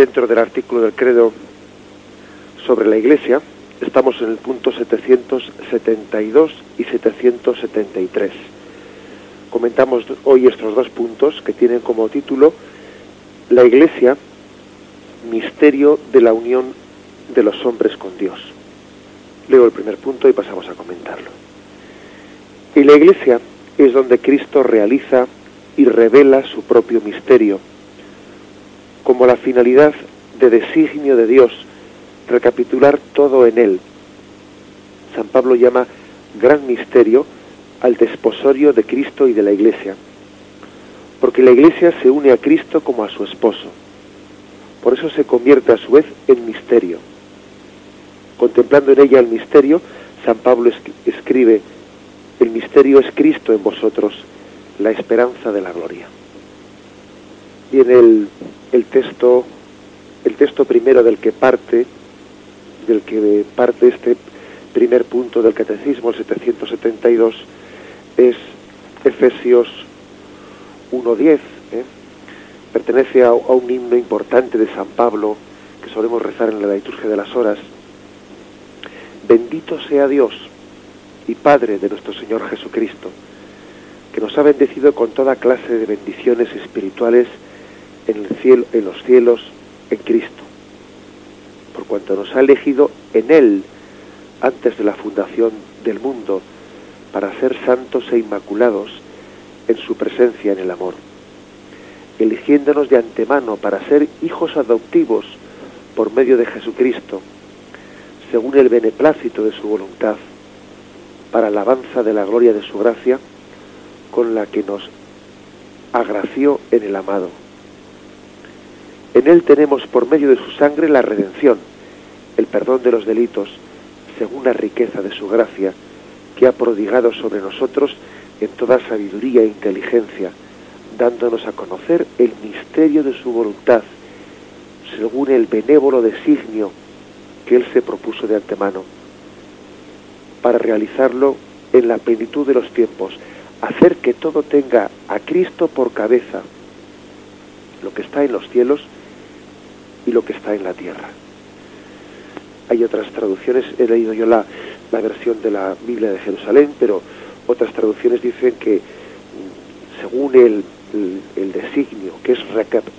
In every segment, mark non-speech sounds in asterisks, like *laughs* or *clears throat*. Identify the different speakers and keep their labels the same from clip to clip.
Speaker 1: dentro del artículo del credo sobre la Iglesia, estamos en el punto 772 y 773. Comentamos hoy estos dos puntos que tienen como título La Iglesia, misterio de la unión de los hombres con Dios. Leo el primer punto y pasamos a comentarlo. Y la Iglesia es donde Cristo realiza y revela su propio misterio, como la finalidad de designio de Dios, recapitular todo en él. San Pablo llama gran misterio al desposorio de Cristo y de la Iglesia, porque la Iglesia se une a Cristo como a su esposo. Por eso se convierte a su vez en misterio. Contemplando en ella el misterio, San Pablo escribe, el misterio es Cristo en vosotros, la esperanza de la gloria. Y en el, el texto, el texto primero del que parte, del que parte este primer punto del catecismo, el 772, es Efesios 1.10, ¿eh? pertenece a, a un himno importante de San Pablo que solemos rezar en la liturgia de las horas. Bendito sea Dios y Padre de nuestro Señor Jesucristo, que nos ha bendecido con toda clase de bendiciones espirituales en, los cielos en Cristo, por cuanto nos ha elegido en Él antes de la fundación del mundo para ser santos e inmaculados en su presencia en el amor, eligiéndonos de antemano para ser hijos adoptivos por medio de Jesucristo, según el beneplácito de su voluntad, para alabanza de la gloria de su gracia, con la que nos agració en el amado. En él tenemos por medio de su sangre la redención, el perdón de los delitos, según la riqueza de su gracia, que ha prodigado sobre nosotros en toda sabiduría e inteligencia, dándonos a conocer el misterio de su voluntad, según el benévolo designio que Él se propuso de antemano, para realizarlo en la plenitud de los tiempos, hacer que todo tenga a Cristo por cabeza, lo que está en los cielos y lo que está en la tierra. Hay otras traducciones, he leído yo la, la versión de la Biblia de Jerusalén, pero otras traducciones dicen que mm, según el, el, designio, que es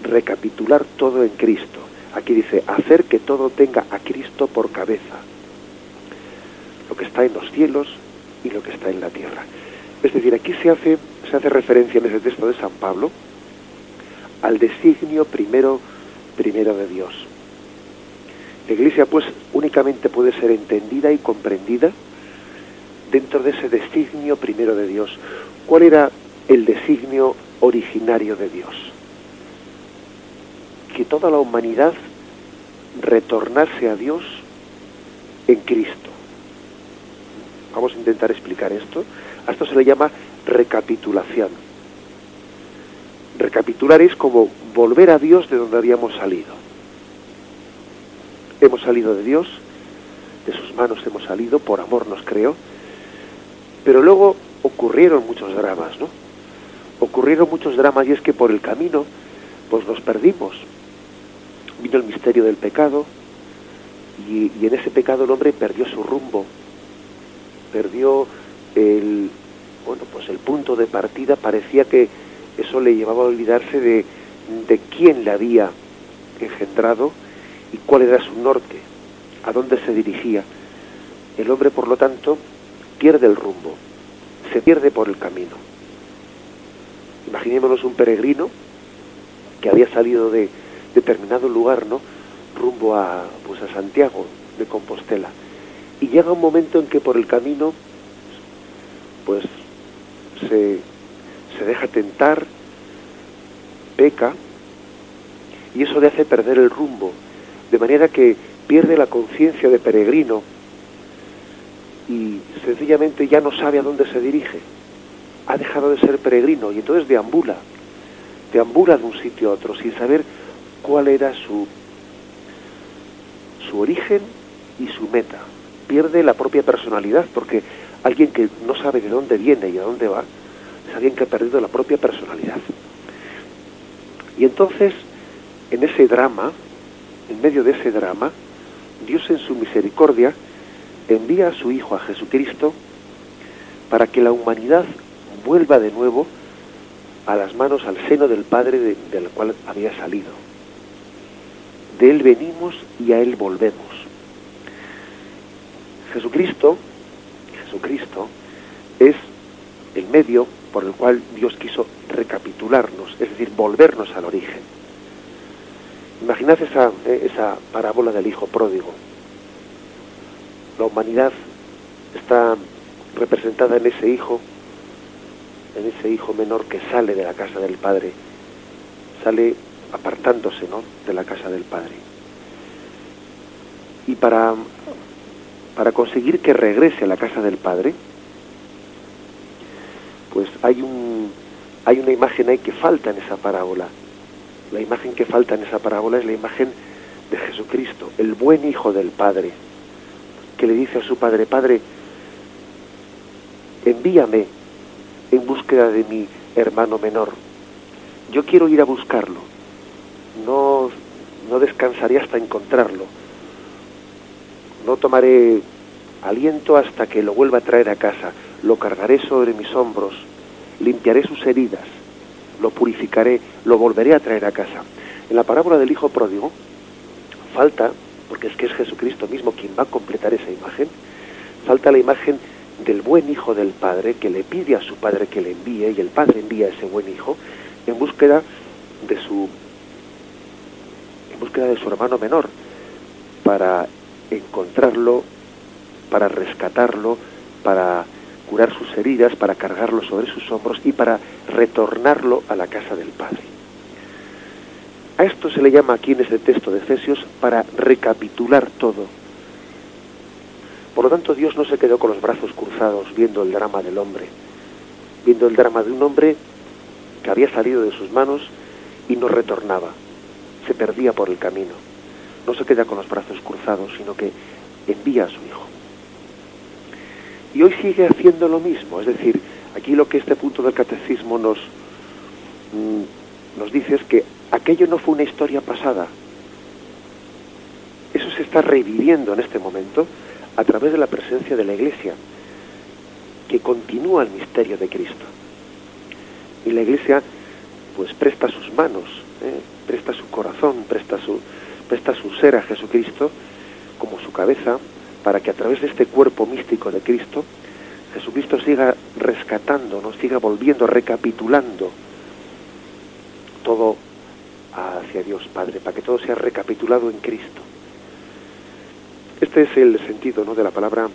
Speaker 1: recapitular todo en Cristo, aquí dice, hacer que todo tenga a Cristo por cabeza, lo que está en los cielos y lo que está en la tierra. Es decir, aquí se hace, se hace referencia en ese texto de San Pablo al designio primero, primero de Dios. La Iglesia, pues, únicamente puede ser entendida y comprendida dentro de ese designio primero de Dios. ¿Cuál era el designio originario de Dios? Que toda la humanidad retornase a Dios en Cristo. Vamos a intentar explicar esto. A esto se le llama recapitulación. Recapitular es como volver a Dios de donde habíamos salido. Hemos salido de Dios, de sus manos hemos salido, por amor nos creó, pero luego ocurrieron muchos dramas, ¿no? Ocurrieron muchos dramas y es que por el camino, pues nos perdimos. Vino el misterio del pecado y, y en ese pecado el hombre perdió su rumbo, perdió el, bueno, pues el punto de partida, parecía que eso le llevaba a olvidarse de, de quién le había engendrado y cuál era su norte, a dónde se dirigía. El hombre, por lo tanto, pierde el rumbo, se pierde por el camino. Imaginémonos un peregrino que había salido de determinado lugar, ¿no? rumbo a, pues a Santiago de Compostela. Y llega un momento en que por el camino pues se, se deja tentar, peca, y eso le hace perder el rumbo, de manera que pierde la conciencia de peregrino y sencillamente ya no sabe a dónde se dirige. Ha dejado de ser peregrino y entonces deambula, deambula de un sitio a otro sin saber cuál era su, su origen y su meta. Pierde la propia personalidad porque alguien que no sabe de dónde viene y a dónde va es alguien que ha perdido la propia personalidad. Y entonces, en ese drama, en medio de ese drama, Dios en su misericordia envía a su Hijo, a Jesucristo, para que la humanidad vuelva de nuevo a las manos, al seno del Padre del cual había salido. De Él venimos y a Él volvemos. Jesucristo, Jesucristo es el medio por el cual Dios quiso recapitularnos, es decir, volvernos al origen. Imaginad esa, eh, esa parábola del Hijo pródigo. La humanidad está representada en ese Hijo, en ese Hijo menor que sale de la casa del Padre, sale apartándose ¿no? de la casa del Padre. Y para, para conseguir que regrese a la casa del Padre, pues hay un hay una imagen ahí que falta en esa parábola. La imagen que falta en esa parábola es la imagen de Jesucristo, el buen hijo del Padre, que le dice a su padre, Padre, envíame en búsqueda de mi hermano menor. Yo quiero ir a buscarlo. No, no descansaré hasta encontrarlo. No tomaré aliento hasta que lo vuelva a traer a casa lo cargaré sobre mis hombros, limpiaré sus heridas, lo purificaré, lo volveré a traer a casa. En la parábola del Hijo Pródigo falta, porque es que es Jesucristo mismo quien va a completar esa imagen, falta la imagen del buen hijo del Padre que le pide a su Padre que le envíe y el Padre envía a ese buen hijo en búsqueda de su en búsqueda de su hermano menor para encontrarlo, para rescatarlo, para curar sus heridas, para cargarlo sobre sus hombros y para retornarlo a la casa del Padre. A esto se le llama aquí en este texto de Efesios para recapitular todo. Por lo tanto, Dios no se quedó con los brazos cruzados viendo el drama del hombre, viendo el drama de un hombre que había salido de sus manos y no retornaba, se perdía por el camino. No se queda con los brazos cruzados, sino que envía a su Hijo y hoy sigue haciendo lo mismo. Es decir, aquí lo que este punto del catecismo nos, mm, nos dice es que aquello no fue una historia pasada. Eso se está reviviendo en este momento a través de la presencia de la Iglesia, que continúa el misterio de Cristo. Y la Iglesia pues presta sus manos, ¿eh? presta su corazón, presta su, presta su ser a Jesucristo como su cabeza, para que a través de este cuerpo místico de Cristo, Jesucristo siga rescatando, nos siga volviendo, recapitulando todo hacia Dios Padre, para que todo sea recapitulado en Cristo. Este es el sentido ¿no? de la palabra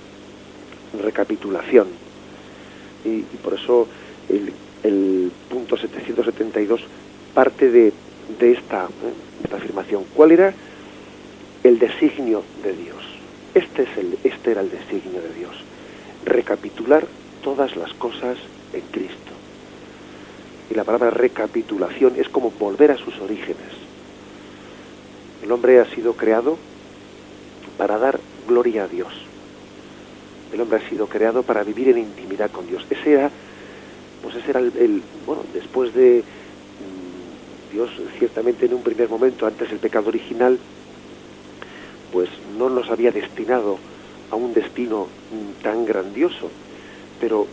Speaker 1: recapitulación. Y, por eso el, punto 772 parte de, ¿eh? esta afirmación. ¿Cuál era el designio de Dios? Este, es el, este era el designio de Dios, recapitular todas las cosas en Cristo. Y la palabra recapitulación es como volver a sus orígenes. El hombre ha sido creado para dar gloria a Dios. El hombre ha sido creado para vivir en intimidad con Dios. Ese era, pues ese era el, bueno, después de mm, Dios ciertamente en un primer momento, antes del pecado original, pues no nos había destinado a un destino mm, tan grandioso, pero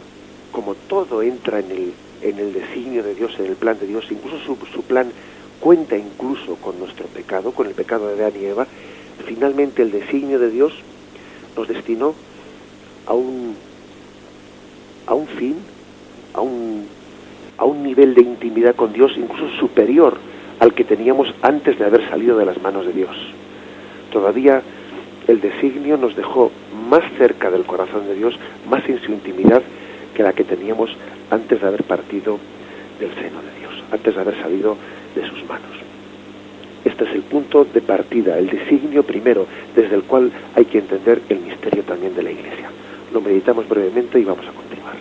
Speaker 1: como todo entra en el, en el designio de Dios, en el plan de Dios, incluso su, plan cuenta incluso con nuestro pecado, con el pecado de Adán y Eva, finalmente el designio de Dios nos destinó a un, a un fin, a un, a un nivel de intimidad con Dios incluso superior al que teníamos antes de haber salido de las manos de Dios todavía el designio nos dejó más cerca del corazón de Dios, más en su intimidad que la que teníamos antes de haber partido del seno de Dios, antes de haber salido de sus manos. Este es el punto de partida, el designio primero, desde el cual hay que entender el misterio también de la Iglesia. Lo meditamos brevemente y vamos a continuar.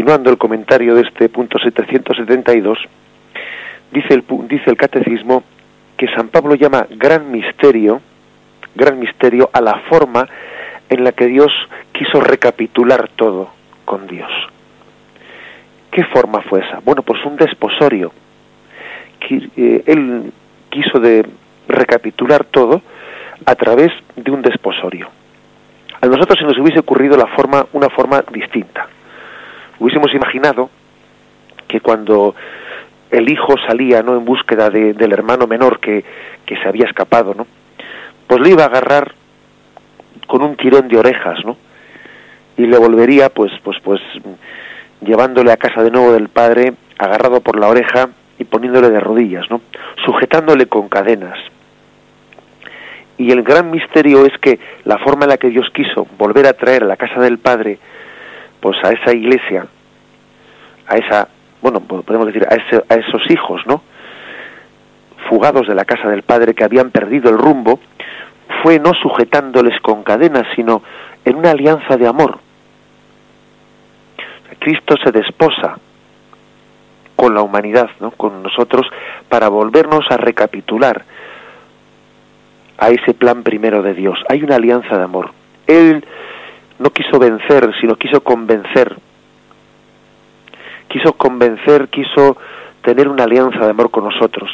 Speaker 1: El comentario de este punto 772, dice el, dice el catecismo que San Pablo llama gran misterio, gran misterio a la forma en la que Dios quiso recapitular todo con Dios. ¿Qué forma fue esa? Bueno, pues un desposorio. Eh, él quiso de recapitular todo a través de un desposorio. A nosotros se nos hubiese ocurrido la forma, una forma distinta hubiésemos imaginado que cuando el hijo salía no en búsqueda del hermano menor que, que se había escapado no pues le iba a agarrar con un tirón de orejas no y le volvería pues pues pues llevándole a casa de nuevo del padre agarrado por la oreja y poniéndole de rodillas no sujetándole con cadenas. Y el gran misterio es que la forma en la que Dios quiso volver a traer a la casa del padre pues a esa iglesia, a esa, bueno, podemos decir, a, ese, a esos hijos, ¿no? Fugados de la casa del Padre que habían perdido el rumbo, fue no sujetándoles con cadenas, sino en una alianza de amor. Cristo se desposa con la humanidad, ¿no? con nosotros, para volvernos a recapitular a ese plan primero de Dios. Hay una alianza de amor. Él no quiso vencer, sino quiso convencer. Quiso convencer, quiso tener una alianza de amor con nosotros.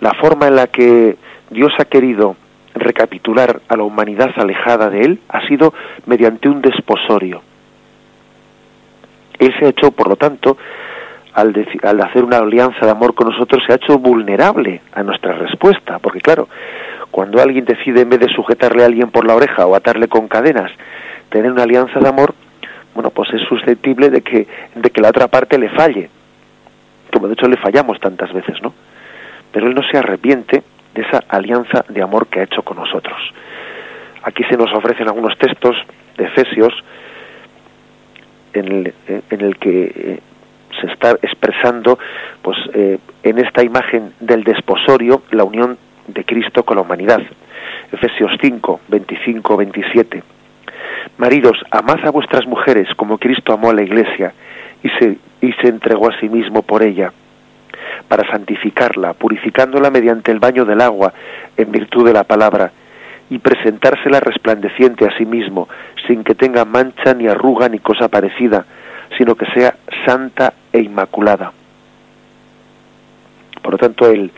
Speaker 1: La forma en la que Dios ha querido recapitular a la humanidad alejada de Él ha sido mediante un desposorio. Él se ha hecho, por lo tanto, al, al, hacer una alianza de amor con nosotros, se ha hecho vulnerable a nuestra respuesta, porque claro, cuando alguien decide en vez de sujetarle a alguien por la oreja o atarle con cadenas, tener una alianza de amor, bueno, pues es susceptible de que, de que la otra parte le falle, como de hecho le fallamos tantas veces, ¿no? Pero él no se arrepiente de esa alianza de amor que ha hecho con nosotros. Aquí se nos ofrecen algunos textos de Efesios en el, el que eh, se está expresando pues eh, en esta imagen del desposorio la unión de Cristo con la humanidad. Efesios 5, 25, 27. Maridos, amad a vuestras mujeres como Cristo amó a la iglesia y se, y se entregó a sí mismo por ella, para santificarla, purificándola mediante el baño del agua en virtud de la palabra, y presentársela resplandeciente a sí mismo, sin que tenga mancha ni arruga ni cosa parecida, sino que sea santa e inmaculada. Por lo tanto, el,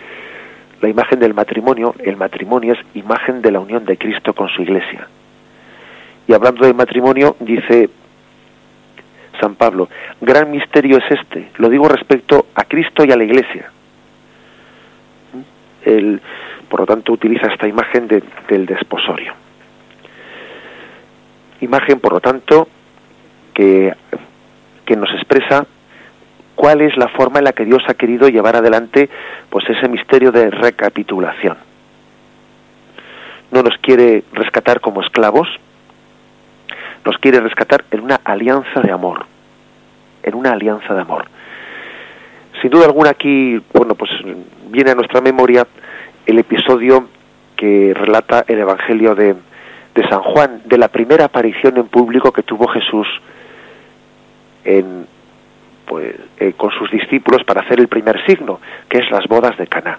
Speaker 1: la imagen del matrimonio, el matrimonio es imagen de la unión de Cristo con su iglesia. Y hablando de matrimonio, dice San Pablo, gran misterio es este, lo digo respecto a Cristo y a la iglesia. Él, por lo tanto, utiliza esta imagen del desposorio. Imagen, por lo tanto, que, que nos expresa cuál es la forma en la que Dios ha querido llevar adelante pues ese misterio de recapitulación. No nos quiere rescatar como esclavos, nos quiere rescatar en una alianza de amor, en una alianza de amor. Sin duda alguna aquí, bueno, pues viene a nuestra memoria el episodio que relata el Evangelio de, de San Juan, de la primera aparición en público que tuvo Jesús en, pues eh, con sus discípulos para hacer el primer signo, que es las bodas de Caná.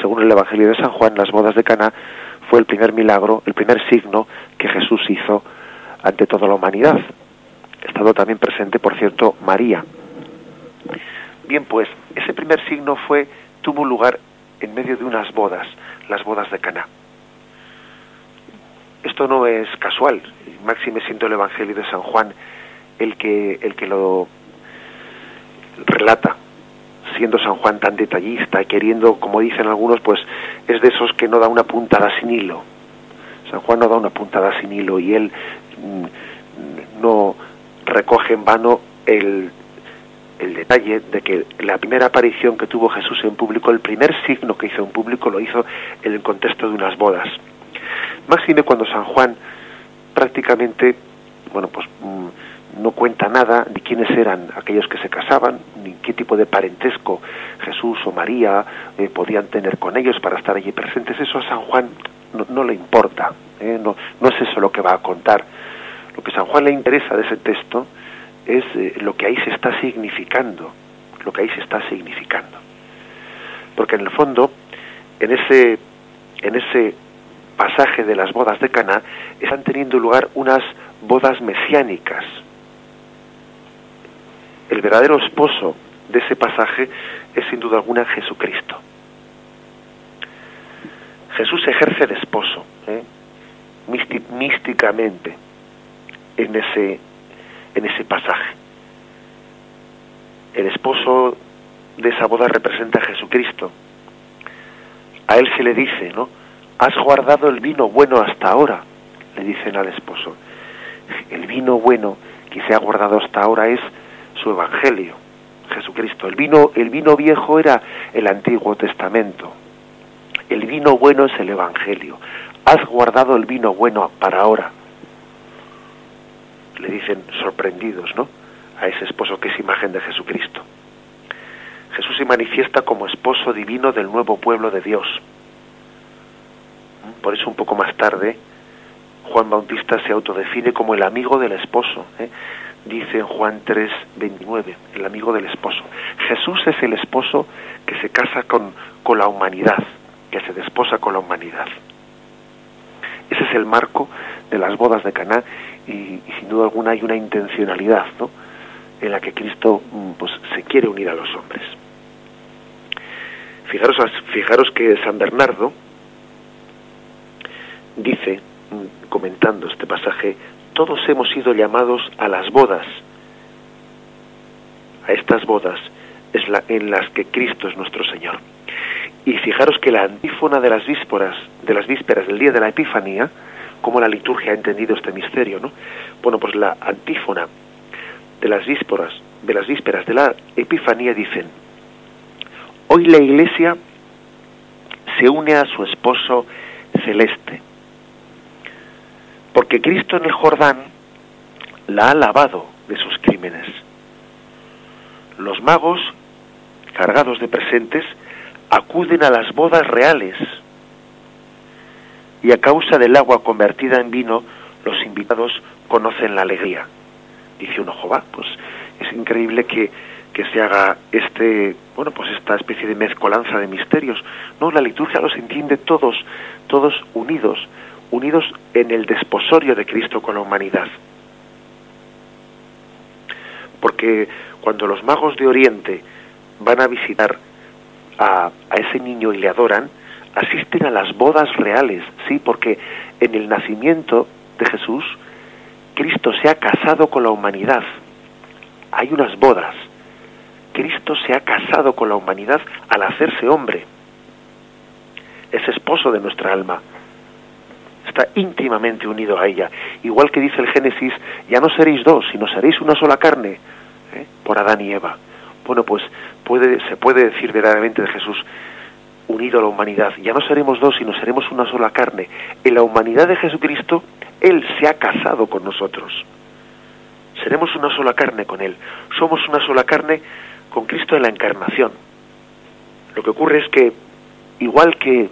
Speaker 1: Según el Evangelio de San Juan, las bodas de Caná fue el primer milagro, el primer signo que Jesús hizo ante toda la humanidad. Estado también presente, por cierto, María. Bien, pues ese primer signo fue tuvo lugar en medio de unas bodas, las bodas de Caná. Esto no es casual, máxime siendo el Evangelio de San Juan el que el que lo relata siendo San Juan tan detallista, queriendo, como dicen algunos, pues es de esos que no da una puntada sin hilo. San Juan no da una puntada sin hilo y él mm, no recoge en vano el, el detalle de que la primera aparición que tuvo Jesús en público, el primer signo que hizo en público, lo hizo en el contexto de unas bodas. Máxime cuando San Juan prácticamente, bueno, pues mm, no cuenta nada de quiénes eran aquellos que se casaban, ni qué tipo de parentesco Jesús o María eh, podían tener con ellos para estar allí presentes. Eso a San Juan no, le importa, eh, no, no es eso lo que va a contar. Lo que a San Juan le interesa de ese texto es eh, lo que ahí se está significando, lo que ahí se está significando. Porque en el fondo, en ese, en ese pasaje de las bodas de Caná, están teniendo lugar unas bodas mesiánicas, el verdadero esposo de ese pasaje es sin duda alguna Jesucristo. Jesús ejerce de esposo, ¿eh? místicamente, en ese, en ese pasaje. El esposo de esa boda representa a Jesucristo. A él se le dice, ¿no? Has guardado el vino bueno hasta ahora, le dicen al esposo. El vino bueno que se ha guardado hasta ahora es su evangelio, Jesucristo. El vino, el vino viejo era el Antiguo Testamento. El vino bueno es el evangelio. Has guardado el vino bueno para ahora. Le dicen sorprendidos, ¿no? A ese esposo que es imagen de Jesucristo. Jesús se manifiesta como esposo divino del nuevo pueblo de Dios. Por eso un poco más tarde Juan Bautista se autodefine como el amigo del esposo. ¿eh? Dice en Juan 3, 29, el amigo del esposo. Jesús es el esposo que se casa con, con la humanidad, que se desposa con la humanidad. Ese es el marco de las bodas de Caná y, sin duda alguna hay una intencionalidad ¿no? en la que Cristo mm, pues, se quiere unir a los hombres. Fijaros, fijaros que San Bernardo dice, mm, comentando este pasaje, todos hemos sido llamados a las bodas, a estas bodas es la, en las que Cristo es nuestro Señor. Y fijaros que la antífona de las vísperas, de las vísperas del día de la Epifanía, como la liturgia ha entendido este misterio, ¿no? Bueno, pues la antífona de las vísperas, de las vísperas de la Epifanía dicen: Hoy la Iglesia se une a su esposo celeste porque Cristo en el Jordán la ha lavado de sus crímenes. Los magos, cargados de presentes, acuden a las bodas reales y a causa del agua convertida en vino, los invitados conocen la alegría. Dice uno, Jehová, pues es increíble que, que se haga este, bueno, pues esta especie de mezcolanza de misterios. No, la liturgia los entiende todos, todos unidos, unidos en el desposorio de Cristo con la humanidad. Porque cuando los magos de Oriente van a visitar a, ese niño y le adoran, asisten a las bodas reales, sí, porque en el nacimiento de Jesús, Cristo se ha casado con la humanidad. Hay unas bodas. Cristo se ha casado con la humanidad al hacerse hombre. Es esposo de nuestra alma está íntimamente unido a ella. Igual que dice el Génesis, ya no seréis dos, sino seréis una sola carne, ¿eh? por Adán y Eva. Bueno, pues puede, se puede decir verdaderamente de Jesús, unido a la humanidad, ya no seremos dos, sino seremos una sola carne. En la humanidad de Jesucristo, Él se ha casado con nosotros. Seremos una sola carne con Él. Somos una sola carne con Cristo en la encarnación. Lo que ocurre es que, igual que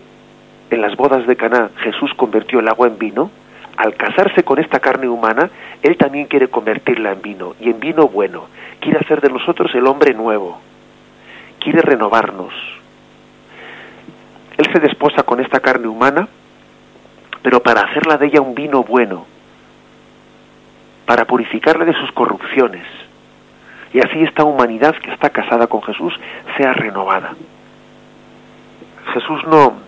Speaker 1: en las bodas de Caná Jesús convirtió el agua en vino, al casarse con esta carne humana, Él también quiere convertirla en vino, y en vino bueno. Quiere hacer de nosotros el hombre nuevo. Quiere renovarnos. Él se desposa con esta carne humana, pero para hacerla de ella un vino bueno, para purificarla de sus corrupciones. Y así esta humanidad que está casada con Jesús sea renovada. Jesús no,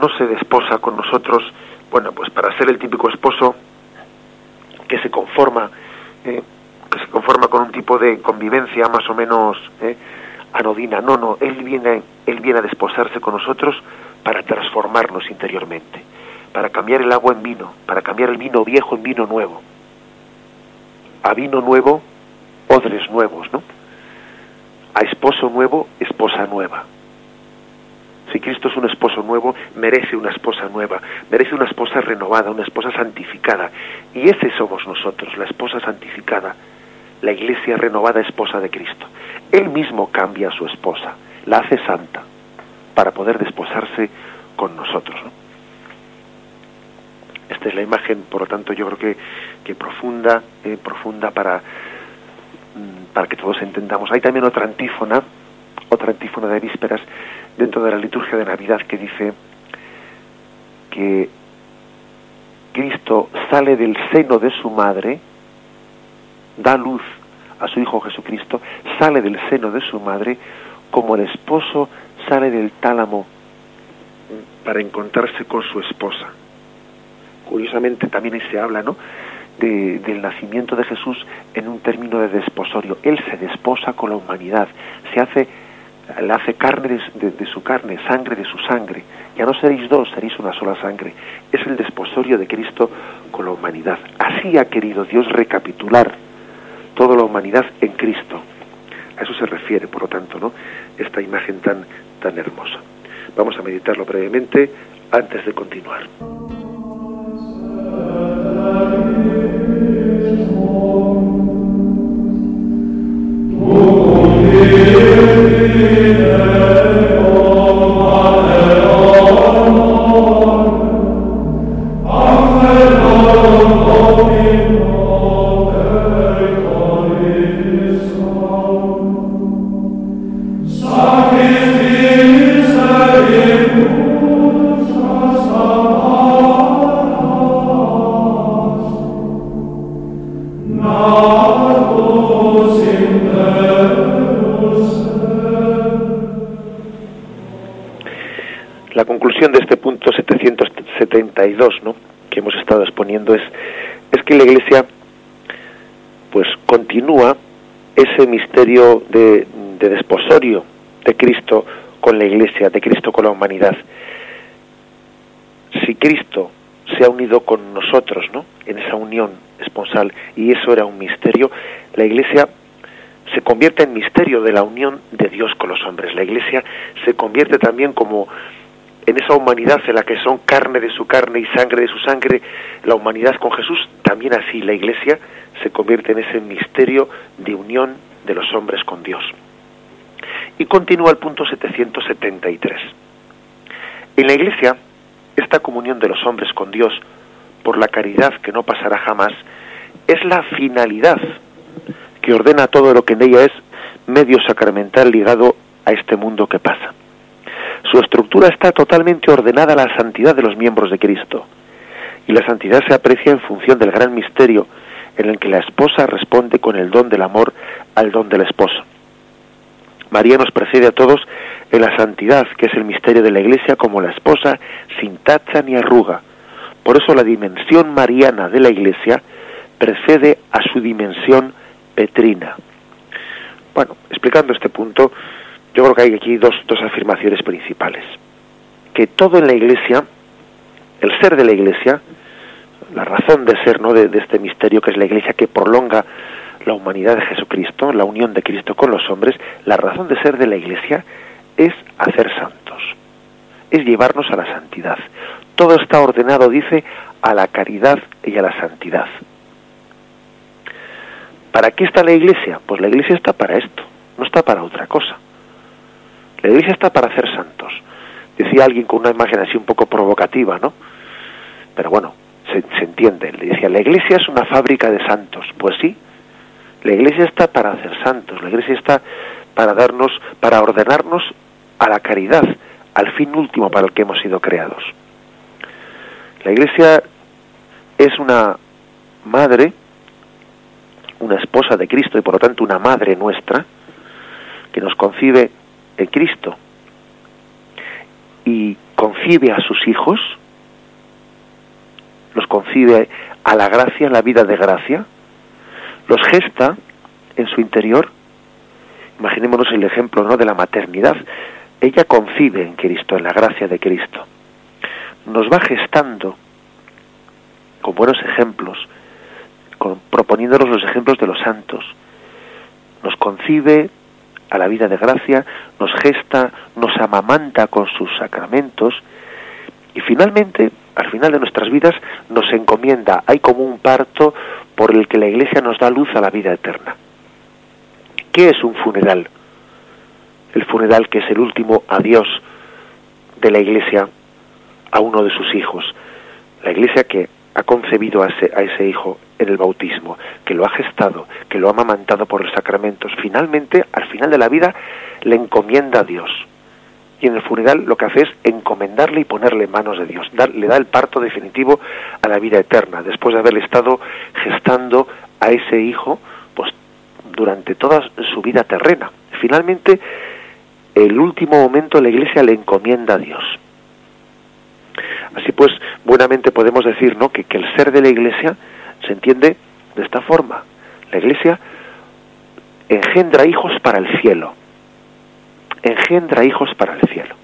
Speaker 1: no se desposa con nosotros, bueno, pues para ser el típico esposo que se conforma, eh, que se conforma con un tipo de convivencia más o menos eh, anodina. No, no, él viene, él viene a desposarse con nosotros para transformarnos interiormente, para cambiar el agua en vino, para cambiar el vino viejo en vino nuevo. A vino nuevo, odres nuevos, ¿no? A esposo nuevo, esposa nueva. Si Cristo es un esposo nuevo, merece una esposa nueva, merece una esposa renovada, una esposa santificada. Y ese somos nosotros, la esposa santificada, la iglesia renovada esposa de Cristo. Él mismo cambia a su esposa, la hace santa, para poder desposarse con nosotros. Esta es la imagen, por lo tanto, yo creo que, que profunda, eh, profunda para, mm, para que todos entendamos. Hay también otra antífona, otra antífona de vísperas dentro de la liturgia de Navidad que dice que Cristo sale del seno de su madre, da luz a su Hijo Jesucristo, sale del seno de su madre como el esposo sale del tálamo para encontrarse con su esposa. Curiosamente también ahí se habla, ¿no? del nacimiento de Jesús en un término de desposorio. Él se desposa con la humanidad, se hace le hace carne de, su carne, sangre de su sangre. Ya no seréis dos, seréis una sola sangre. Es el desposorio de Cristo con la humanidad. Así ha querido Dios recapitular toda la humanidad en Cristo. A eso se refiere, por lo tanto, ¿no? Esta imagen tan, tan hermosa. Vamos a meditarlo brevemente antes de continuar. Amen. De, de desposorio de Cristo con la Iglesia, de Cristo con la humanidad. Si Cristo se ha unido con nosotros, ¿no? En esa unión esponsal y eso era un misterio, la Iglesia se convierte en misterio de la unión de Dios con los hombres. La Iglesia se convierte también como en esa humanidad en la que son carne de su carne y sangre de su sangre, la humanidad con Jesús, también así la Iglesia se convierte en ese misterio de unión de los hombres con Dios. Y continúa el punto 773. En la Iglesia, esta comunión de los hombres con Dios, por la caridad que no pasará jamás, es la finalidad que ordena todo lo que en ella es medio sacramental ligado a este mundo que pasa. Su estructura está totalmente ordenada a la santidad de los miembros de Cristo. Y la santidad se aprecia en función del gran misterio en el que la esposa responde con el don del amor al don del esposo. María nos precede a todos en la santidad, que es el misterio de la Iglesia, como la esposa sin tacha ni arruga. Por eso la dimensión mariana de la Iglesia precede a su dimensión petrina. Bueno, explicando este punto, yo creo que hay aquí dos, dos afirmaciones principales. Que todo en la Iglesia, el ser de la Iglesia, la razón de ser ¿no? de, este misterio que es la Iglesia que prolonga la humanidad de Jesucristo, la unión de Cristo con los hombres, la razón de ser de la Iglesia es hacer santos, es llevarnos a la santidad. Todo está ordenado, dice, a la caridad y a la santidad. ¿Para qué está la Iglesia? Pues la Iglesia está para esto, no está para otra cosa. La iglesia está para hacer santos. Decía alguien con una imagen así un poco provocativa, ¿no? Pero bueno, se, entiende. Le decía, la iglesia es una fábrica de santos. Pues sí, la iglesia está para hacer santos, la iglesia está para darnos, para ordenarnos a la caridad, al fin último para el que hemos sido creados. La iglesia es una madre, una esposa de Cristo y por lo tanto una madre nuestra, que nos concibe en Cristo y concibe a sus hijos, los concibe a la gracia, la vida de gracia, los gesta en su interior. Imaginémonos el ejemplo ¿no? de la maternidad. Ella concibe en Cristo, en la gracia de Cristo. Nos va gestando con buenos ejemplos, proponiéndonos los ejemplos de los santos. Nos concibe a la vida de gracia, nos gesta, nos amamanta con sus sacramentos y finalmente, al final de nuestras vidas, nos encomienda. Hay como un parto por el que la Iglesia nos da luz a la vida eterna. ¿Qué es un funeral? El funeral que es el último adiós de la Iglesia a uno de sus hijos. La Iglesia que ha concebido a ese, a ese hijo en el bautismo, que lo ha gestado, que lo ha amamantado por los sacramentos, finalmente, al final de la vida, le encomienda a Dios. Y en el funeral lo que hace es encomendarle y ponerle en manos de Dios. le da el parto definitivo a la vida eterna, después de haberle estado gestando a ese hijo pues, durante toda su vida terrena. Finalmente, el último momento la Iglesia le encomienda a Dios. Así pues, buenamente podemos decir ¿no? que, que el ser de la Iglesia se entiende de esta forma. La Iglesia engendra hijos para el cielo. Engendra hijos para el cielo.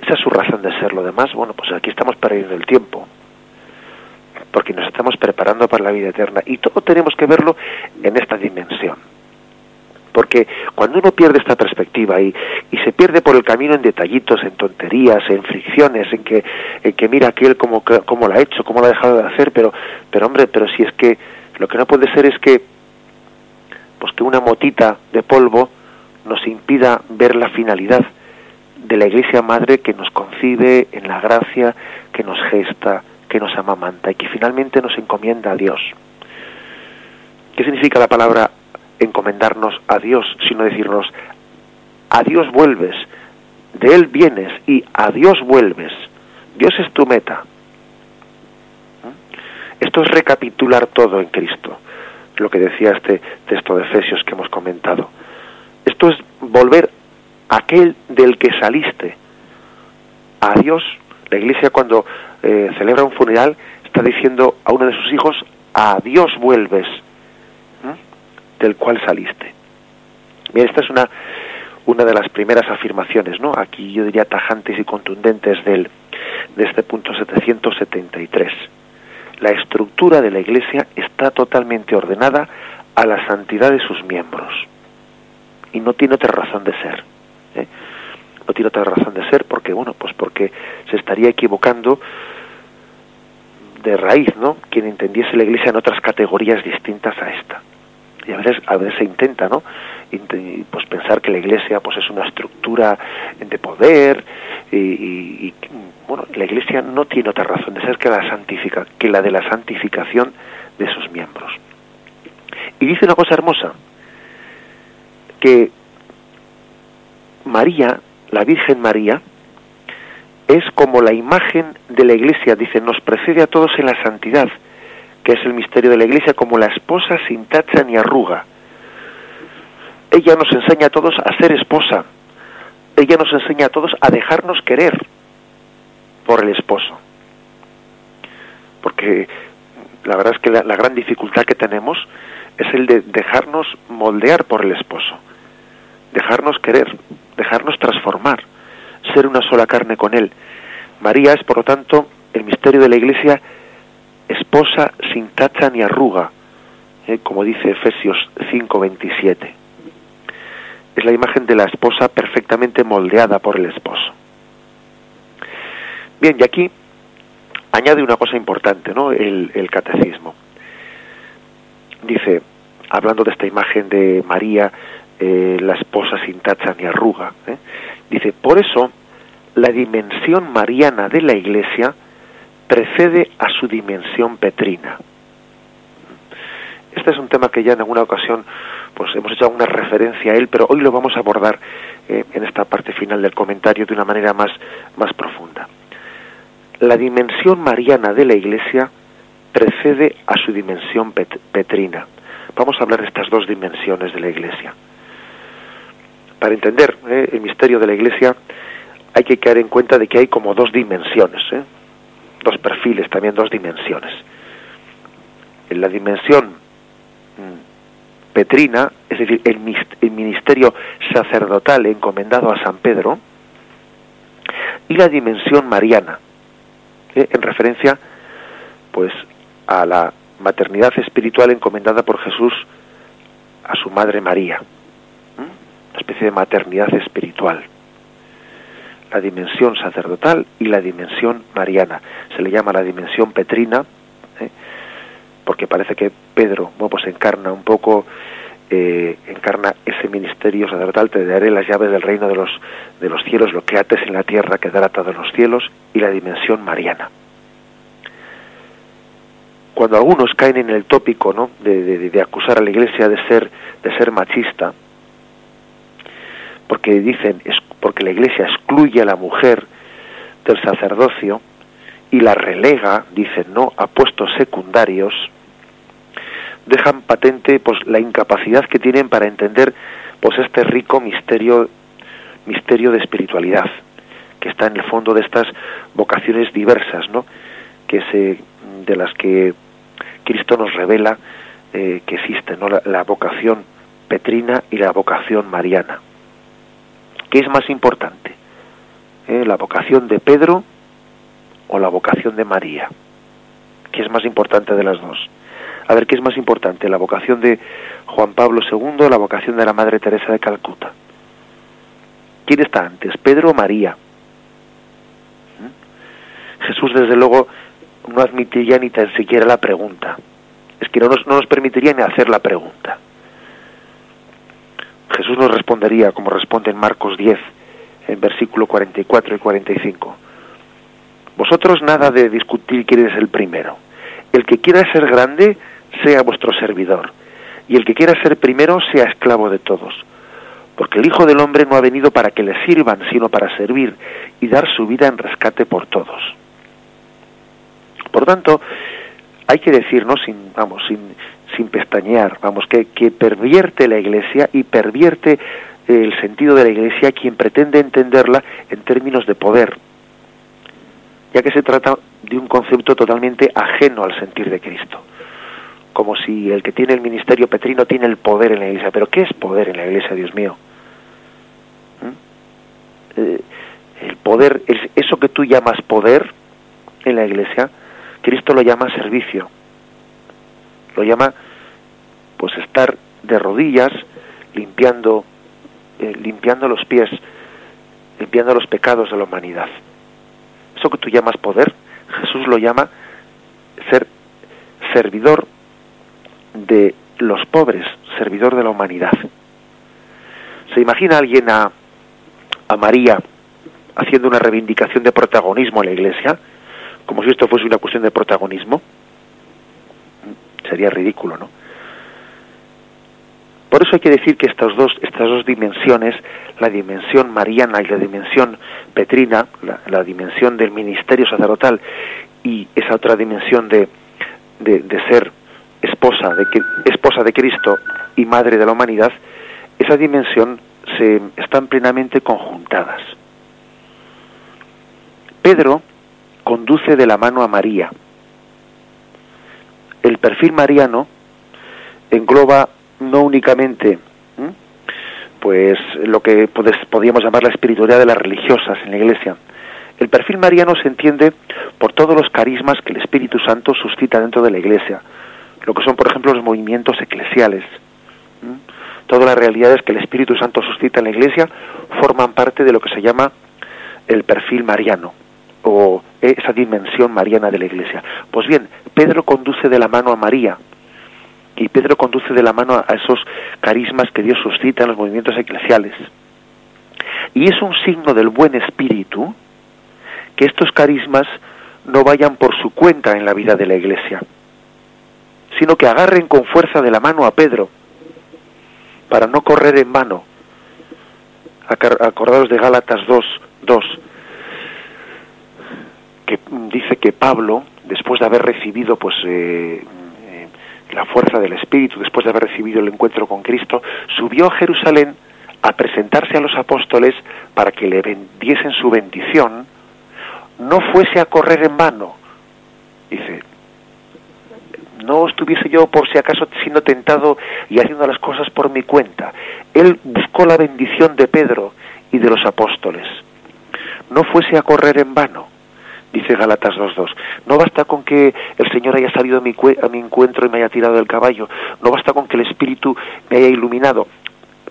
Speaker 1: Esa es su razón de ser. Lo demás, bueno, pues aquí estamos perdiendo el tiempo. Porque nos estamos preparando para la vida eterna. Y todo tenemos que verlo en esta dimensión porque cuando uno pierde esta perspectiva y, se pierde por el camino en detallitos, en tonterías, en fricciones, en que, en que mira aquel cómo, cómo lo ha hecho, cómo lo ha dejado de hacer, pero, pero hombre, pero si es que lo que no puede ser es que, pues que una motita de polvo nos impida ver la finalidad de la Iglesia Madre que nos concibe en la gracia, que nos gesta, que nos amamanta y que finalmente nos encomienda a Dios. ¿Qué significa la palabra encomendarnos a Dios, sino decirnos, a Dios vuelves, de Él vienes y a Dios vuelves. Dios es tu meta. ¿Mm? Esto es recapitular todo en Cristo, lo que decía este texto de Efesios que hemos comentado. Esto es volver aquel del que saliste. A Dios, la Iglesia cuando eh, celebra un funeral está diciendo a uno de sus hijos, a Dios vuelves del cual saliste. Bien, esta es una, una de las primeras afirmaciones, ¿no? Aquí yo diría tajantes y contundentes del, de este punto 773. La estructura de la Iglesia está totalmente ordenada a la santidad de sus miembros y no tiene otra razón de ser. ¿eh? No tiene otra razón de ser porque, bueno, pues porque se estaría equivocando de raíz, ¿no? Quien entendiese la Iglesia en otras categorías distintas a esta y a veces a veces se intenta no pues pensar que la iglesia pues es una estructura de poder y, bueno la iglesia no tiene otra razón de ser que la santifica que la de la santificación de sus miembros y dice una cosa hermosa que María la Virgen María es como la imagen de la iglesia dice nos precede a todos en la santidad que es el misterio de la Iglesia, como la esposa sin tacha ni arruga. Ella nos enseña a todos a ser esposa. Ella nos enseña a todos a dejarnos querer por el esposo. Porque la verdad es que la, la gran dificultad que tenemos es el de dejarnos moldear por el esposo, dejarnos querer, dejarnos transformar, ser una sola carne con él. María es, por lo tanto, el misterio de la Iglesia esposa sin tacha ni arruga, ¿eh? como dice Efesios 5:27. Es la imagen de la esposa perfectamente moldeada por el esposo. Bien, y aquí añade una cosa importante, ¿no? El, catecismo. Dice, hablando de esta imagen de María, eh, la esposa sin tacha ni arruga, ¿eh? dice, por eso la dimensión mariana de la Iglesia precede a su dimensión petrina. Este es un tema que ya en alguna ocasión pues hemos hecho alguna referencia a él, pero hoy lo vamos a abordar eh, en esta parte final del comentario de una manera más, más profunda. La dimensión mariana de la Iglesia precede a su dimensión petrina. Vamos a hablar de estas dos dimensiones de la Iglesia. Para entender eh, el misterio de la Iglesia hay que caer en cuenta de que hay como dos dimensiones, eh, dos perfiles, también dos dimensiones. En la dimensión mm, petrina, es decir, el, ministerio sacerdotal encomendado a San Pedro, y la dimensión mariana, eh, en referencia pues a la maternidad espiritual encomendada por Jesús a su madre María, una especie de maternidad espiritual la dimensión sacerdotal y la dimensión mariana. Se le llama la dimensión petrina, ¿eh? porque parece que Pedro pues encarna un poco, eh, encarna ese ministerio sacerdotal, te daré las llaves del reino de los, de los cielos, lo que ates en la tierra quedará atado en los cielos, y la dimensión mariana. Cuando algunos caen en el tópico ¿no? de, de acusar a la Iglesia de ser, de ser machista, porque dicen, porque la Iglesia excluye a la mujer del sacerdocio y la relega, dicen, no, a puestos secundarios, dejan patente pues la incapacidad que tienen para entender pues este rico misterio misterio de espiritualidad que está en el fondo de estas vocaciones diversas, ¿no? que se de las que Cristo nos revela eh, que existen, ¿no? la vocación petrina y la vocación mariana. ¿Qué es más importante? ¿Eh? ¿La vocación de Pedro o la vocación de María? ¿Qué es más importante de las dos? A ver, ¿qué es más importante? ¿La vocación de Juan Pablo II o la vocación de la Madre Teresa de Calcuta? ¿Quién está antes, Pedro o María? ¿Mm? Jesús, desde luego, no admitiría ni tan siquiera la pregunta. Es que no nos, no nos permitiría ni hacer la pregunta. Jesús nos respondería como responde en Marcos 10, en versículo 44 y 45. Vosotros nada de discutir quién es el primero. El que quiera ser grande, sea vuestro servidor. Y el que quiera ser primero, sea esclavo de todos. Porque el Hijo del Hombre no ha venido para que le sirvan, sino para servir y dar su vida en rescate por todos. Por tanto, hay que decirnos, sin, vamos, sin, sin pestañear, vamos, que, que pervierte la Iglesia y pervierte el sentido de la Iglesia quien pretende entenderla en términos de poder, ya que se trata de un concepto totalmente ajeno al sentir de Cristo, como si el que tiene el ministerio petrino tiene el poder en la Iglesia. Pero ¿qué es poder en la Iglesia, Dios mío? ¿Mm? Eh, el poder, eso que tú llamas poder en la Iglesia, Cristo lo llama servicio. Lo llama pues estar de rodillas limpiando eh, limpiando los pies limpiando los pecados de la humanidad. Eso que tú llamas poder Jesús lo llama ser servidor de los pobres servidor de la humanidad. Se imagina alguien a, a María haciendo una reivindicación de protagonismo en la iglesia como si esto fuese una cuestión de protagonismo sería ridículo, ¿no? Por eso hay que decir que estas dos, estas dos dimensiones, la dimensión mariana y la dimensión petrina, la, dimensión del ministerio sacerdotal y esa otra dimensión de, de, ser esposa de, esposa de Cristo y madre de la humanidad, esa dimensión se están plenamente conjuntadas. Pedro conduce de la mano a María, el perfil mariano engloba no únicamente pues lo que podríamos llamar la espiritualidad de las religiosas en la iglesia. El perfil mariano se entiende por todos los carismas que el Espíritu Santo suscita dentro de la iglesia, lo que son, por ejemplo, los movimientos eclesiales. Todas las realidades que el Espíritu Santo suscita en la iglesia forman parte de lo que se llama el perfil mariano o esa dimensión mariana de la iglesia. Pues bien, Pedro conduce de la mano a María y Pedro conduce de la mano a esos carismas que Dios suscita en los movimientos eclesiales. Y es un signo del buen espíritu que estos carismas no vayan por su cuenta en la vida de la iglesia, sino que agarren con fuerza de la mano a Pedro, para no correr en vano. Acordados de Gálatas 2, 2, que dice que Pablo, después de haber recibido pues eh, eh, la fuerza del Espíritu, después de haber recibido el encuentro con Cristo, subió a Jerusalén a presentarse a los apóstoles para que le diesen su bendición, no fuese a correr en vano. Dice, no estuviese yo por si acaso siendo tentado y haciendo las cosas por mi cuenta. Él buscó la bendición de Pedro y de los apóstoles. No fuese a correr en vano, dice Galatas 2.2. No basta con que el Señor haya salido a mi, encuentro y me haya tirado del caballo. No basta con que el Espíritu me haya iluminado.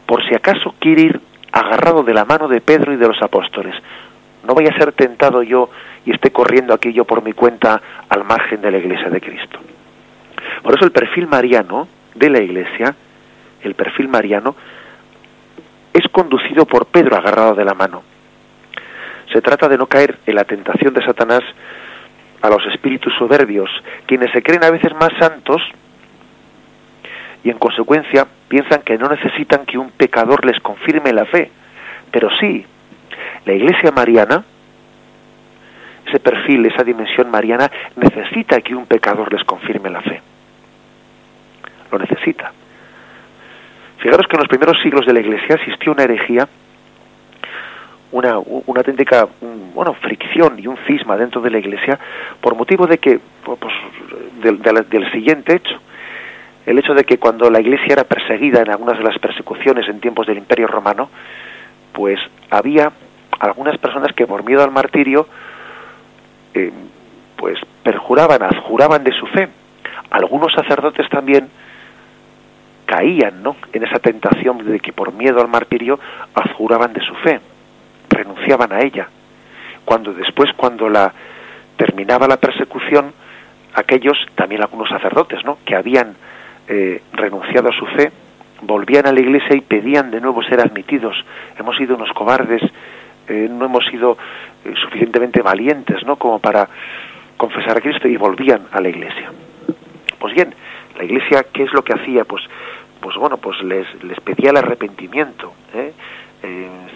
Speaker 1: Por si acaso quiere ir agarrado de la mano de Pedro y de los apóstoles. No vaya a ser tentado yo y esté corriendo aquí yo por mi cuenta al margen de la iglesia de Cristo. Por eso el perfil mariano de la Iglesia, el perfil mariano, es conducido por Pedro agarrado de la mano. Se trata de no caer en la tentación de Satanás a los espíritus soberbios, quienes se creen a veces más santos y en consecuencia piensan que no necesitan que un pecador les confirme la fe. Pero sí, la iglesia mariana, ese perfil, esa dimensión mariana, necesita que un pecador les confirme la fe lo necesita. Fijaros que en los primeros siglos de la Iglesia existió una herejía, una, una auténtica bueno, fricción y un cisma dentro de la Iglesia por motivo de que, pues, del, del siguiente hecho, el hecho de que cuando la Iglesia era perseguida en algunas de las persecuciones en tiempos del Imperio Romano, pues había algunas personas que por miedo al martirio, eh, pues perjuraban, adjuraban de su fe. Algunos sacerdotes también caían ¿no? en esa tentación de que por miedo al martirio adjuraban de su fe, renunciaban a ella. Cuando después, cuando la terminaba la persecución, aquellos, también algunos sacerdotes, ¿no? que habían eh, renunciado a su fe, volvían a la iglesia y pedían de nuevo ser admitidos. Hemos sido unos cobardes, eh, no hemos sido eh, suficientemente valientes, ¿no? Como para confesar a Cristo y volvían a la iglesia. Pues bien, la iglesia, ¿qué es lo que hacía? Pues pues bueno, pues les, les pedía el arrepentimiento,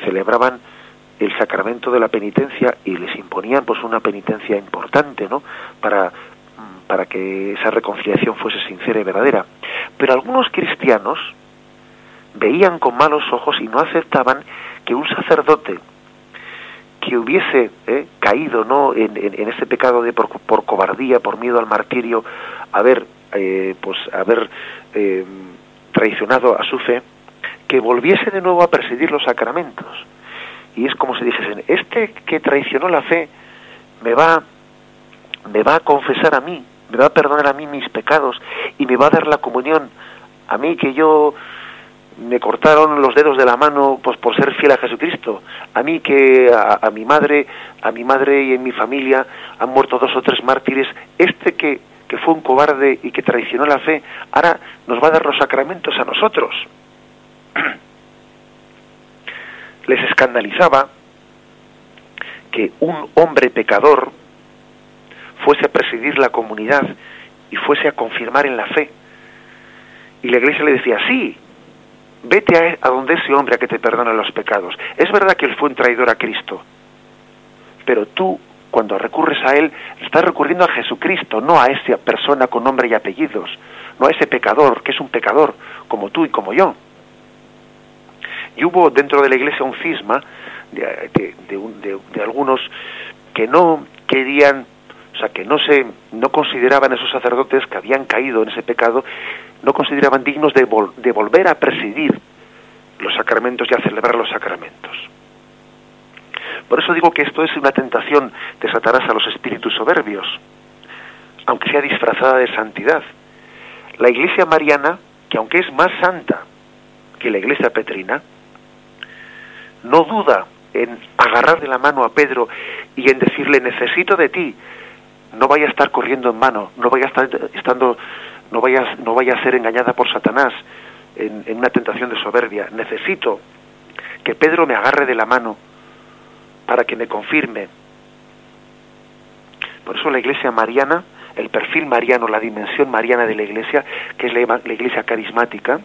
Speaker 1: celebraban el sacramento de la penitencia y les imponían pues una penitencia importante, ¿no? Para, para que esa reconciliación fuese sincera y verdadera. Pero algunos cristianos veían con malos ojos y no aceptaban que un sacerdote que hubiese ¿eh? caído no en, ese pecado de por, por, cobardía por miedo al martirio haber pues haber traicionado a su fe, que volviese de nuevo a presidir los sacramentos. Y es como si dijesen, este que traicionó la fe me va, me va a confesar a mí, me va a perdonar a mí mis pecados y me va a dar la comunión. A mí que yo me cortaron los dedos de la mano pues por ser fiel a Jesucristo. A mí que a, a, mi madre a mi madre y en mi familia han muerto dos o tres mártires. Este que que fue un cobarde y que traicionó la fe, ahora nos va a dar los sacramentos a nosotros. *clears throat* Les escandalizaba que un hombre pecador fuese a presidir la comunidad y fuese a confirmar en la fe. Y la iglesia le decía, sí, vete a, donde ese hombre a que te perdone los pecados. Es verdad que él fue un traidor a Cristo, pero tú cuando recurres a Él, estás recurriendo a Jesucristo, no a esa persona con nombre y apellidos, no a ese pecador, que es un pecador, como tú y como yo. Y hubo dentro de la iglesia un cisma de, algunos que no querían, o sea, que no se, no consideraban esos sacerdotes que habían caído en ese pecado, no consideraban dignos de, de volver a presidir los sacramentos y a celebrar los sacramentos. Por eso digo que esto es una tentación de Satanás a los espíritus soberbios, aunque sea disfrazada de santidad. La iglesia mariana, que aunque es más santa que la iglesia petrina, no duda en agarrar de la mano a Pedro y en decirle necesito de ti, no vaya a estar corriendo en mano, no vaya a estar estando, no vaya, no vaya a ser engañada por Satanás en, una tentación de soberbia. Necesito que Pedro me agarre de la mano para que me confirme. Por eso la iglesia mariana, el perfil mariano, la dimensión mariana de la iglesia, que es la iglesia carismática,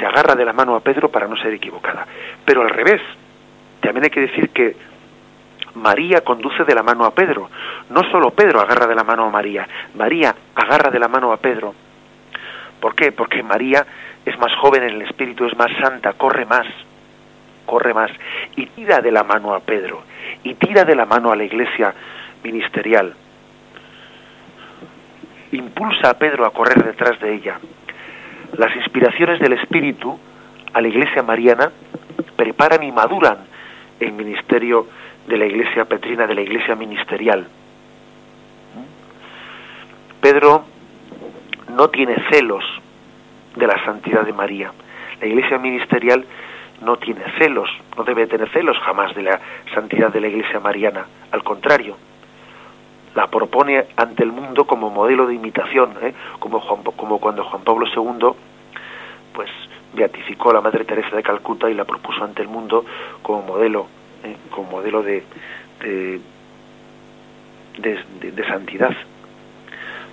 Speaker 1: se agarra de la mano a Pedro para no ser equivocada. Pero al revés, también hay que decir que María conduce de la mano a Pedro. No solo Pedro agarra de la mano a María, María agarra de la mano a Pedro. ¿Por qué? Porque María es más joven en el espíritu, es más santa, corre más, corre más y tira de la mano a Pedro y tira de la mano a la iglesia ministerial. Impulsa a Pedro a correr detrás de ella. Las inspiraciones del espíritu a la iglesia mariana preparan y maduran el ministerio de la iglesia petrina, de la iglesia ministerial. Pedro no tiene celos de la santidad de María. La iglesia ministerial no tiene celos, no debe tener celos jamás de la santidad de la iglesia mariana. Al contrario, la propone ante el mundo como modelo de imitación, ¿eh? como, como cuando Juan Pablo II pues beatificó a la Madre Teresa de Calcuta y la propuso ante el mundo como modelo, ¿eh? como modelo de, de, de, santidad.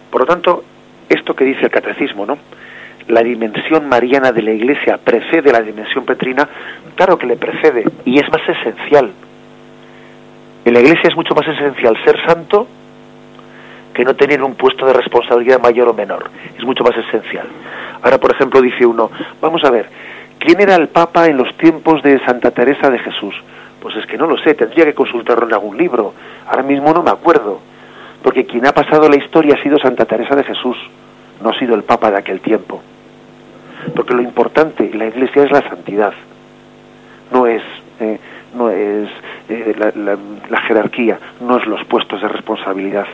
Speaker 1: Por lo tanto, esto que dice el catecismo, ¿no? La dimensión mariana de la Iglesia precede la dimensión petrina, claro que le precede y es más esencial. En la Iglesia es mucho más esencial ser santo que no tener un puesto de responsabilidad mayor o menor. Es mucho más esencial. Ahora, por ejemplo, dice uno, vamos a ver, ¿quién era el Papa en los tiempos de Santa Teresa de Jesús? Pues es que no lo sé, tendría que consultarlo en algún libro. Ahora mismo no me acuerdo, porque quien ha pasado la historia ha sido Santa Teresa de Jesús, no ha sido el Papa de aquel tiempo. Porque lo importante en la Iglesia es la santidad, no es, eh, no es eh, la, la jerarquía, no es los puestos de responsabilidad.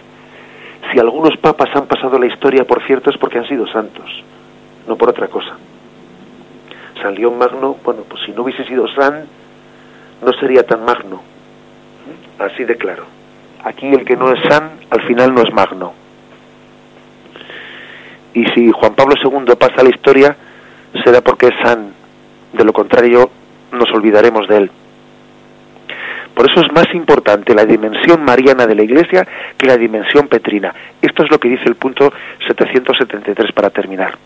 Speaker 1: Si algunos papas han pasado la historia, por cierto, es porque han sido santos, no por otra cosa. San León Magno, bueno, pues si no hubiese sido san, no sería tan magno. Así de claro. Aquí el que no es san, al final no es magno. Y si Juan Pablo II pasa la historia, será porque es san. De lo contrario, nos olvidaremos de él. Por eso es más importante la dimensión mariana de la Iglesia que la dimensión petrina. Esto es lo que dice el punto 773 para terminar.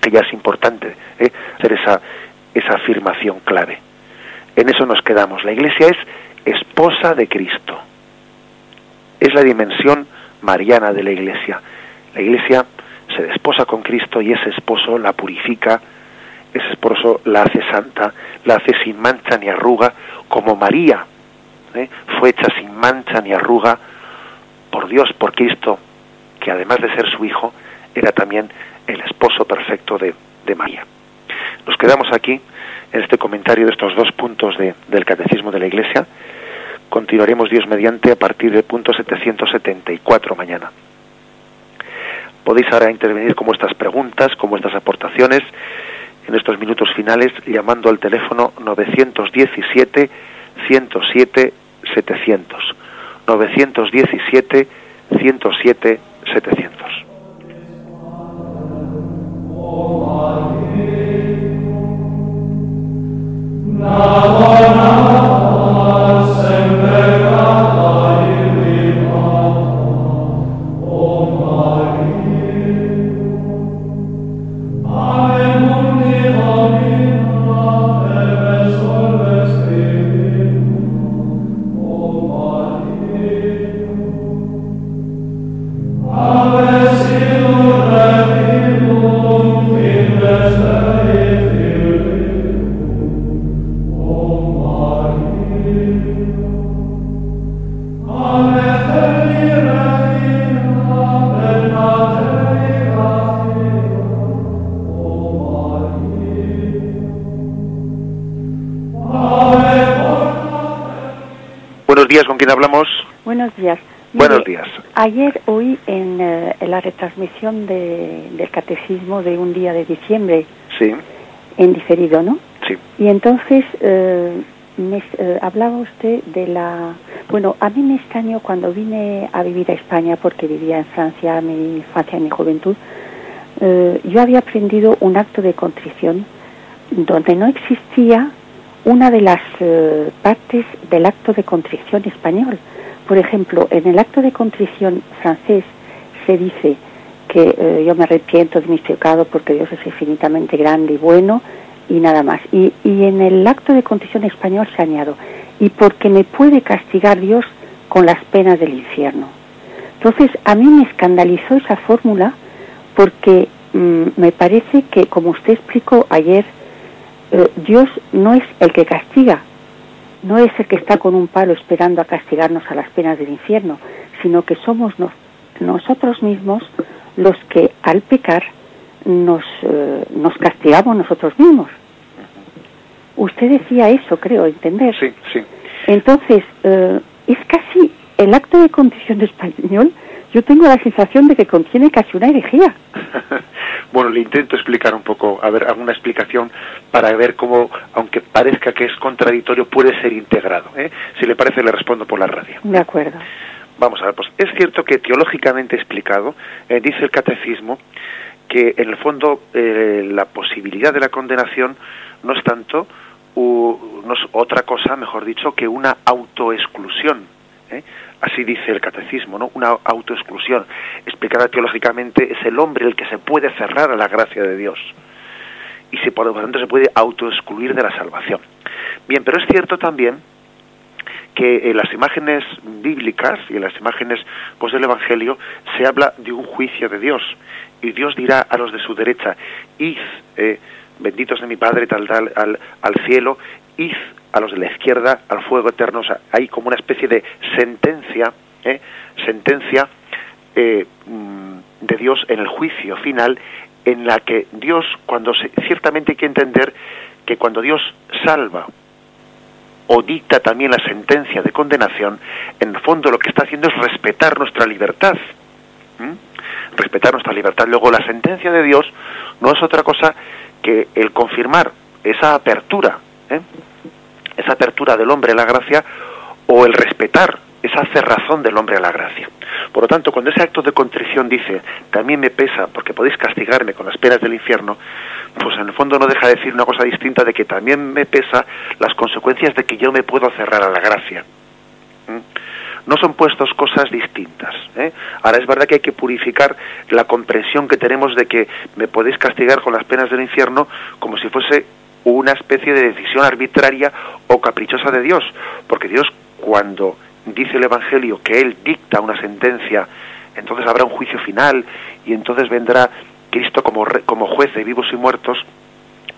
Speaker 1: Que ya es importante ¿eh? hacer esa, esa afirmación clave. En eso nos quedamos. La Iglesia es esposa de Cristo. Es la dimensión mariana de la Iglesia. La Iglesia se desposa con Cristo y ese esposo la purifica, ese esposo la hace santa, la hace sin mancha ni arruga, como María ¿eh? fue hecha sin mancha ni arruga por Dios, por Cristo, que además de ser su hijo, era también el esposo perfecto de, de María. Nos quedamos aquí en este comentario de estos dos puntos de, del Catecismo de la Iglesia. Continuaremos Dios mediante a partir del punto 774 mañana. Podéis ahora intervenir con vuestras preguntas, con vuestras aportaciones en estos minutos finales llamando al teléfono 917 107 700. 917 107 700. ¿con quién hablamos?
Speaker 2: Buenos días.
Speaker 1: Buenos días.
Speaker 2: Ayer oí en, eh, en la retransmisión de, del catecismo de un día de diciembre.
Speaker 1: Sí.
Speaker 2: En diferido, ¿no?
Speaker 1: Sí.
Speaker 2: Y entonces eh, me, eh, hablaba usted de la... Bueno, a mí me extrañó cuando vine a vivir a España, porque vivía en Francia mi infancia y mi juventud, eh, yo había aprendido un acto de contrición donde no existía una de las eh, partes del acto de contrición español, Por ejemplo, en el acto de contrición francés se dice que eh, yo me arrepiento de mis pecados porque Dios es infinitamente grande y bueno y nada más. Y, y en el acto de contrición español se añado, y porque me puede castigar Dios con las penas del infierno. Entonces, a mí me escandalizó esa fórmula porque mm, me parece que, como usted explicó ayer, Dios no es el que castiga, no es el que está con un palo esperando a castigarnos a las penas del infierno, sino que somos nosotros mismos los que al pecar nos, eh, nos castigamos nosotros mismos. Usted decía eso, creo, entender.
Speaker 1: Sí, sí.
Speaker 2: Entonces, eh, es casi el acto de condición español, yo tengo la sensación de que contiene casi una herejía. *laughs*
Speaker 1: bueno, le intento explicar un poco, a ver, alguna explicación para ver cómo, aunque parezca que es contradictorio, puede ser integrado. ¿eh? Si le parece, le respondo por la radio.
Speaker 2: De acuerdo.
Speaker 1: Vamos a ver, pues es cierto que teológicamente explicado, eh, dice el catecismo, que en el fondo eh, la posibilidad de la condenación no es tanto no es otra cosa, mejor dicho, que una autoexclusión. ¿eh? Así dice el catecismo, ¿no? Una autoexclusión. Explicada teológicamente, es el hombre el que se puede cerrar a la gracia de Dios. Y se, por lo tanto se puede autoexcluir de la salvación. Bien, pero es cierto también que en las imágenes bíblicas y en las imágenes pues, del Evangelio se habla de un juicio de Dios. Y Dios dirá a los de su derecha, id, eh, benditos de mi Padre, tal, tal, al, al cielo, id a los de la izquierda al fuego eterno. O sea, hay como una especie de sentencia, ¿eh? sentencia eh, mm, de Dios en el juicio final, en la que Dios, cuando se, ciertamente hay que entender que cuando Dios salva o dicta también la sentencia de condenación, en el fondo lo que está haciendo es respetar nuestra libertad. Respetar nuestra libertad. Luego la sentencia de Dios no es otra cosa que el confirmar esa apertura, ¿eh? Esa apertura del hombre a la gracia, o el respetar esa cerrazón del hombre a la gracia. Por lo tanto, cuando ese acto de contrición dice, también me pesa porque podéis castigarme con las penas del infierno, pues en el fondo no deja de decir una cosa distinta de que también me pesa las consecuencias de que yo me puedo cerrar a la gracia. No son puestos cosas distintas. ¿eh? Ahora es verdad que hay que purificar la comprensión que tenemos de que me podéis castigar con las penas del infierno como si fuese una especie de decisión arbitraria o caprichosa de Dios, porque Dios cuando dice el Evangelio que Él dicta una sentencia, entonces habrá un juicio final y entonces vendrá Cristo como, como juez de vivos y muertos,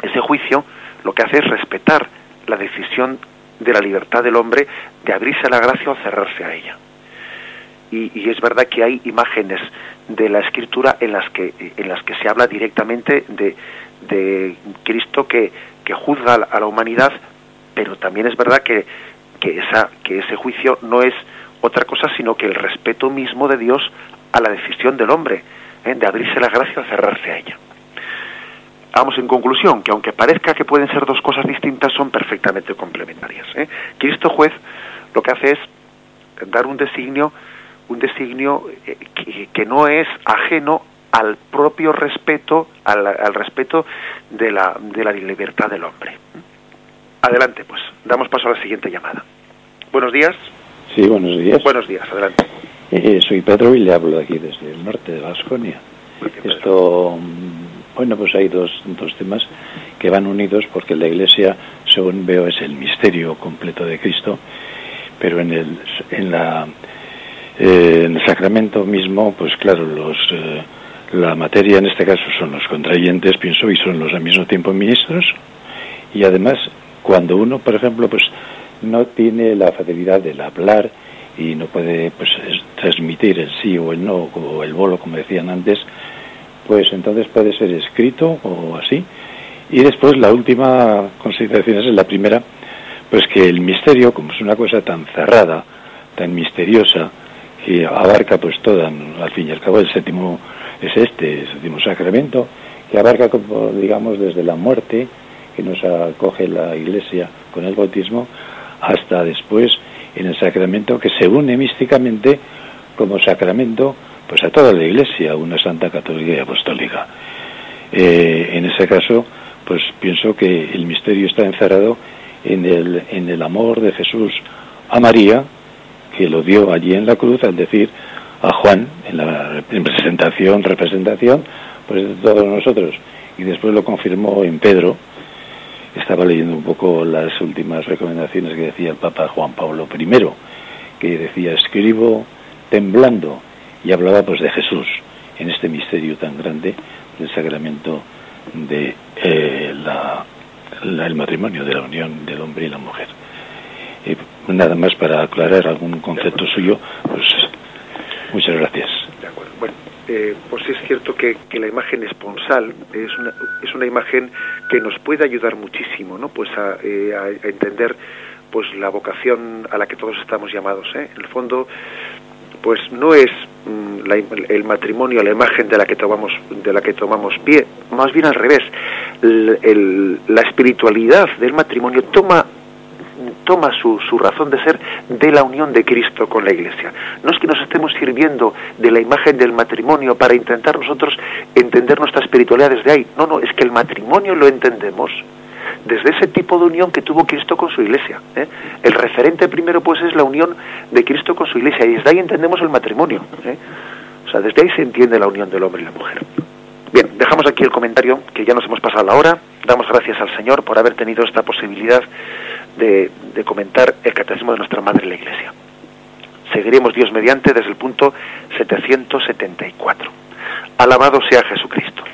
Speaker 1: ese juicio lo que hace es respetar la decisión de la libertad del hombre de abrirse a la gracia o cerrarse a ella. Y, es verdad que hay imágenes de la escritura en las que, en las que se habla directamente de, de Cristo que, que juzga a la humanidad, pero también es verdad que, que, esa, que ese juicio no es otra cosa sino que el respeto mismo de Dios a la decisión del hombre, ¿eh? de abrirse la gracia o cerrarse a ella. Vamos en conclusión, que aunque parezca que pueden ser dos cosas distintas, son perfectamente complementarias. ¿eh? Cristo juez lo que hace es dar un designio, un designio eh, que, no es ajeno al propio respeto, al, respeto de la, de la libertad del hombre. Adelante, pues, damos paso a la siguiente llamada. Buenos días.
Speaker 3: Sí, buenos días.
Speaker 1: Buenos días, adelante.
Speaker 3: Eh, soy Pedro y le hablo aquí desde el norte de Vasconia. Esto bueno, pues hay dos, dos temas que van unidos porque la Iglesia, según veo, es el misterio completo de Cristo, pero en el, en la, eh, en el sacramento mismo, pues claro, los, eh, la materia en este caso son los contrayentes, pienso, y son los al mismo tiempo ministros, y además, cuando uno, por ejemplo, pues no tiene la facilidad del hablar y no puede pues transmitir el sí o el no o el bolo como decían antes pues entonces puede ser escrito o así. Y después la última consideración es la primera, pues que el misterio, como es una cosa tan cerrada, tan misteriosa, que abarca pues toda, al fin y al cabo el séptimo es este, el séptimo sacramento, que abarca como digamos desde la muerte, que nos acoge la iglesia con el bautismo, hasta después en el sacramento que se une místicamente como sacramento pues a toda la Iglesia, una santa católica y apostólica. Eh, en ese caso, pues pienso que el misterio está encerrado en el, en el amor de Jesús a María, que lo dio allí en la cruz al decir a Juan, en la representación, representación, pues de todos nosotros. Y después lo confirmó en Pedro. Estaba leyendo un poco las últimas recomendaciones que decía el Papa Juan Pablo I, que decía, escribo temblando, y hablaba pues de Jesús en este misterio tan grande del sacramento de eh, la, el matrimonio, de la unión del hombre y la mujer. nada más para aclarar algún concepto suyo, muchas gracias.
Speaker 1: De acuerdo. Bueno, eh, pues es cierto que, la imagen esponsal es una, es una imagen que nos puede ayudar muchísimo, ¿no? Pues a, eh, entender pues la vocación a la que todos estamos llamados. ¿eh? En el fondo, pues no es mm, el matrimonio la imagen de la que tomamos de la que tomamos pie más bien al revés la espiritualidad del matrimonio toma toma su, su razón de ser de la unión de Cristo con la Iglesia. No es que nos estemos sirviendo de la imagen del matrimonio para intentar nosotros entender nuestra espiritualidad desde ahí. No, no, es que el matrimonio lo entendemos desde ese tipo de unión que tuvo Cristo con su iglesia. ¿eh? El referente primero pues es la unión de Cristo con su iglesia y desde ahí entendemos el matrimonio. ¿eh? O sea, desde ahí se entiende la unión del hombre y la mujer. Bien, dejamos aquí el comentario, que ya nos hemos pasado la hora. Damos gracias al Señor por haber tenido esta posibilidad de, comentar el catecismo de nuestra Madre la Iglesia. Seguiremos Dios mediante desde el punto 774. Alabado sea Jesucristo.